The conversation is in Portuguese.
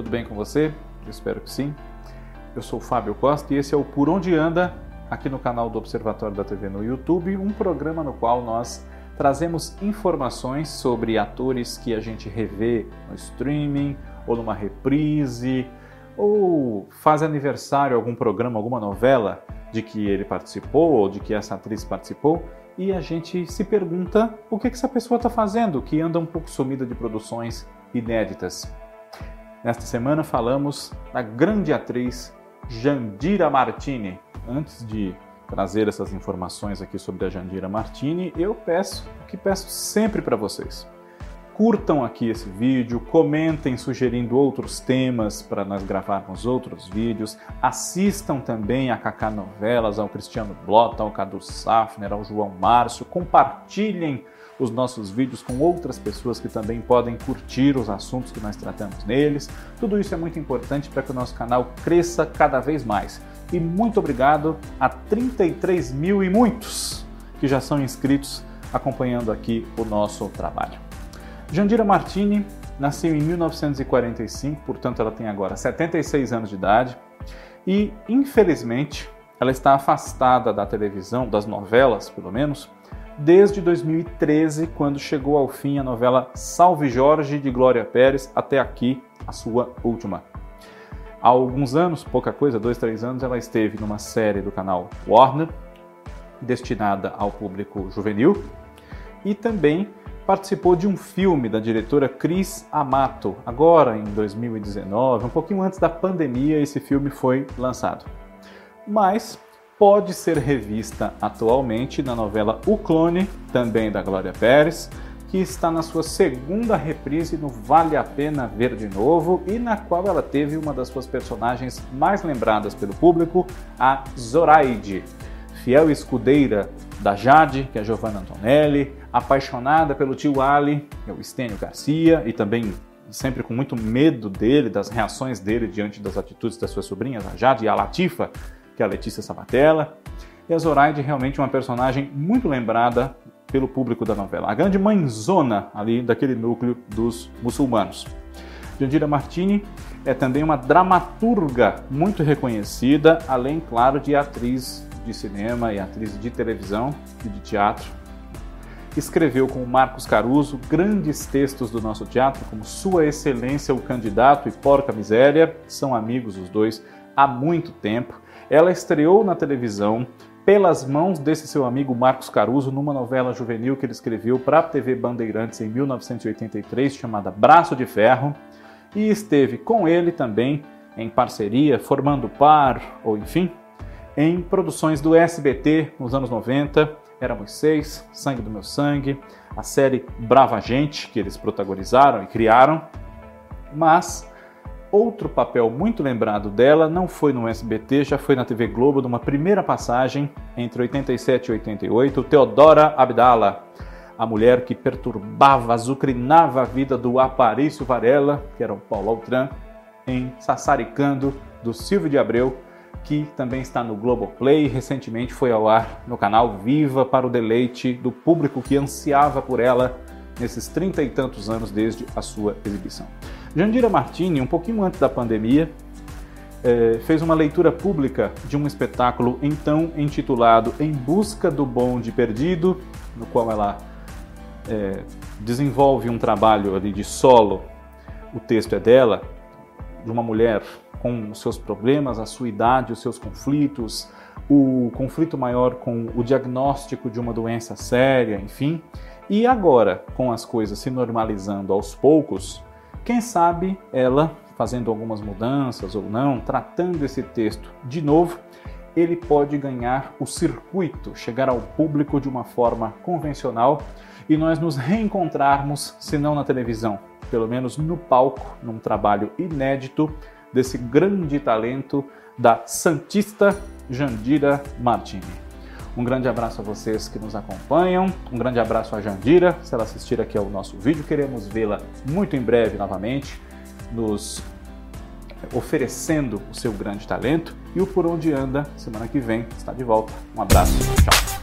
bem com você? Eu espero que sim. Eu sou o Fábio Costa e esse é o Por Onde Anda, aqui no canal do Observatório da TV no YouTube, um programa no qual nós trazemos informações sobre atores que a gente revê no streaming ou numa reprise ou faz aniversário algum programa, alguma novela de que ele participou ou de que essa atriz participou e a gente se pergunta o que, que essa pessoa está fazendo, que anda um pouco sumida de produções inéditas. Nesta semana falamos da grande atriz Jandira Martini. Antes de trazer essas informações aqui sobre a Jandira Martini, eu peço o que peço sempre para vocês. Curtam aqui esse vídeo, comentem sugerindo outros temas para nós gravarmos outros vídeos, assistam também a Cacá Novelas, ao Cristiano Blota, ao Cadu Safner, ao João Márcio, compartilhem os nossos vídeos com outras pessoas que também podem curtir os assuntos que nós tratamos neles. Tudo isso é muito importante para que o nosso canal cresça cada vez mais. E muito obrigado a 33 mil e muitos que já são inscritos acompanhando aqui o nosso trabalho. Jandira Martini nasceu em 1945, portanto ela tem agora 76 anos de idade e, infelizmente, ela está afastada da televisão, das novelas pelo menos, desde 2013, quando chegou ao fim a novela Salve Jorge de Glória Pérez, até aqui a sua última. Há alguns anos, pouca coisa, dois, três anos, ela esteve numa série do canal Warner, destinada ao público juvenil, e também participou de um filme da diretora Cris Amato, agora em 2019, um pouquinho antes da pandemia, esse filme foi lançado. Mas pode ser revista atualmente na novela O Clone, também da Glória Pérez, que está na sua segunda reprise no Vale a Pena Ver de Novo e na qual ela teve uma das suas personagens mais lembradas pelo público, a Zoraide, fiel escudeira da Jade, que é a Giovanna Antonelli, apaixonada pelo tio Ali, que é o Estênio Garcia, e também sempre com muito medo dele, das reações dele diante das atitudes das suas sobrinhas, a Jade e a Latifa, que é a Letícia Sabatella. E a Zoraide realmente uma personagem muito lembrada pelo público da novela. A grande mãezona ali daquele núcleo dos muçulmanos. Jandira Martini é também uma dramaturga muito reconhecida, além, claro, de atriz de cinema e atriz de televisão e de teatro. Escreveu com Marcos Caruso grandes textos do nosso teatro, como Sua Excelência o Candidato e Porca Miséria. São amigos os dois há muito tempo. Ela estreou na televisão pelas mãos desse seu amigo Marcos Caruso numa novela juvenil que ele escreveu para a TV Bandeirantes em 1983, chamada Braço de Ferro, e esteve com ele também em parceria, formando par, ou enfim, em produções do SBT nos anos 90, Éramos Seis, Sangue do Meu Sangue, a série Brava Gente, que eles protagonizaram e criaram, mas Outro papel muito lembrado dela não foi no SBT, já foi na TV Globo, numa primeira passagem entre 87 e 88, Teodora Abdala, a mulher que perturbava, azucrinava a vida do Aparício Varela, que era o Paulo Altran, em Sassaricando, do Silvio de Abreu, que também está no Globoplay recentemente foi ao ar no canal Viva para o deleite do público que ansiava por ela nesses trinta e tantos anos desde a sua exibição. Jandira Martini, um pouquinho antes da pandemia, é, fez uma leitura pública de um espetáculo então intitulado Em Busca do Bonde Perdido, no qual ela é, desenvolve um trabalho ali de solo. O texto é dela, de uma mulher com os seus problemas, a sua idade, os seus conflitos, o conflito maior com o diagnóstico de uma doença séria, enfim. E agora, com as coisas se normalizando aos poucos, quem sabe ela, fazendo algumas mudanças ou não, tratando esse texto de novo, ele pode ganhar o circuito, chegar ao público de uma forma convencional e nós nos reencontrarmos, se não na televisão, pelo menos no palco, num trabalho inédito desse grande talento da Santista Jandira Martini. Um grande abraço a vocês que nos acompanham, um grande abraço a Jandira, se ela assistir aqui ao nosso vídeo, queremos vê-la muito em breve novamente, nos oferecendo o seu grande talento. E o Por Onde Anda, semana que vem, está de volta. Um abraço, tchau!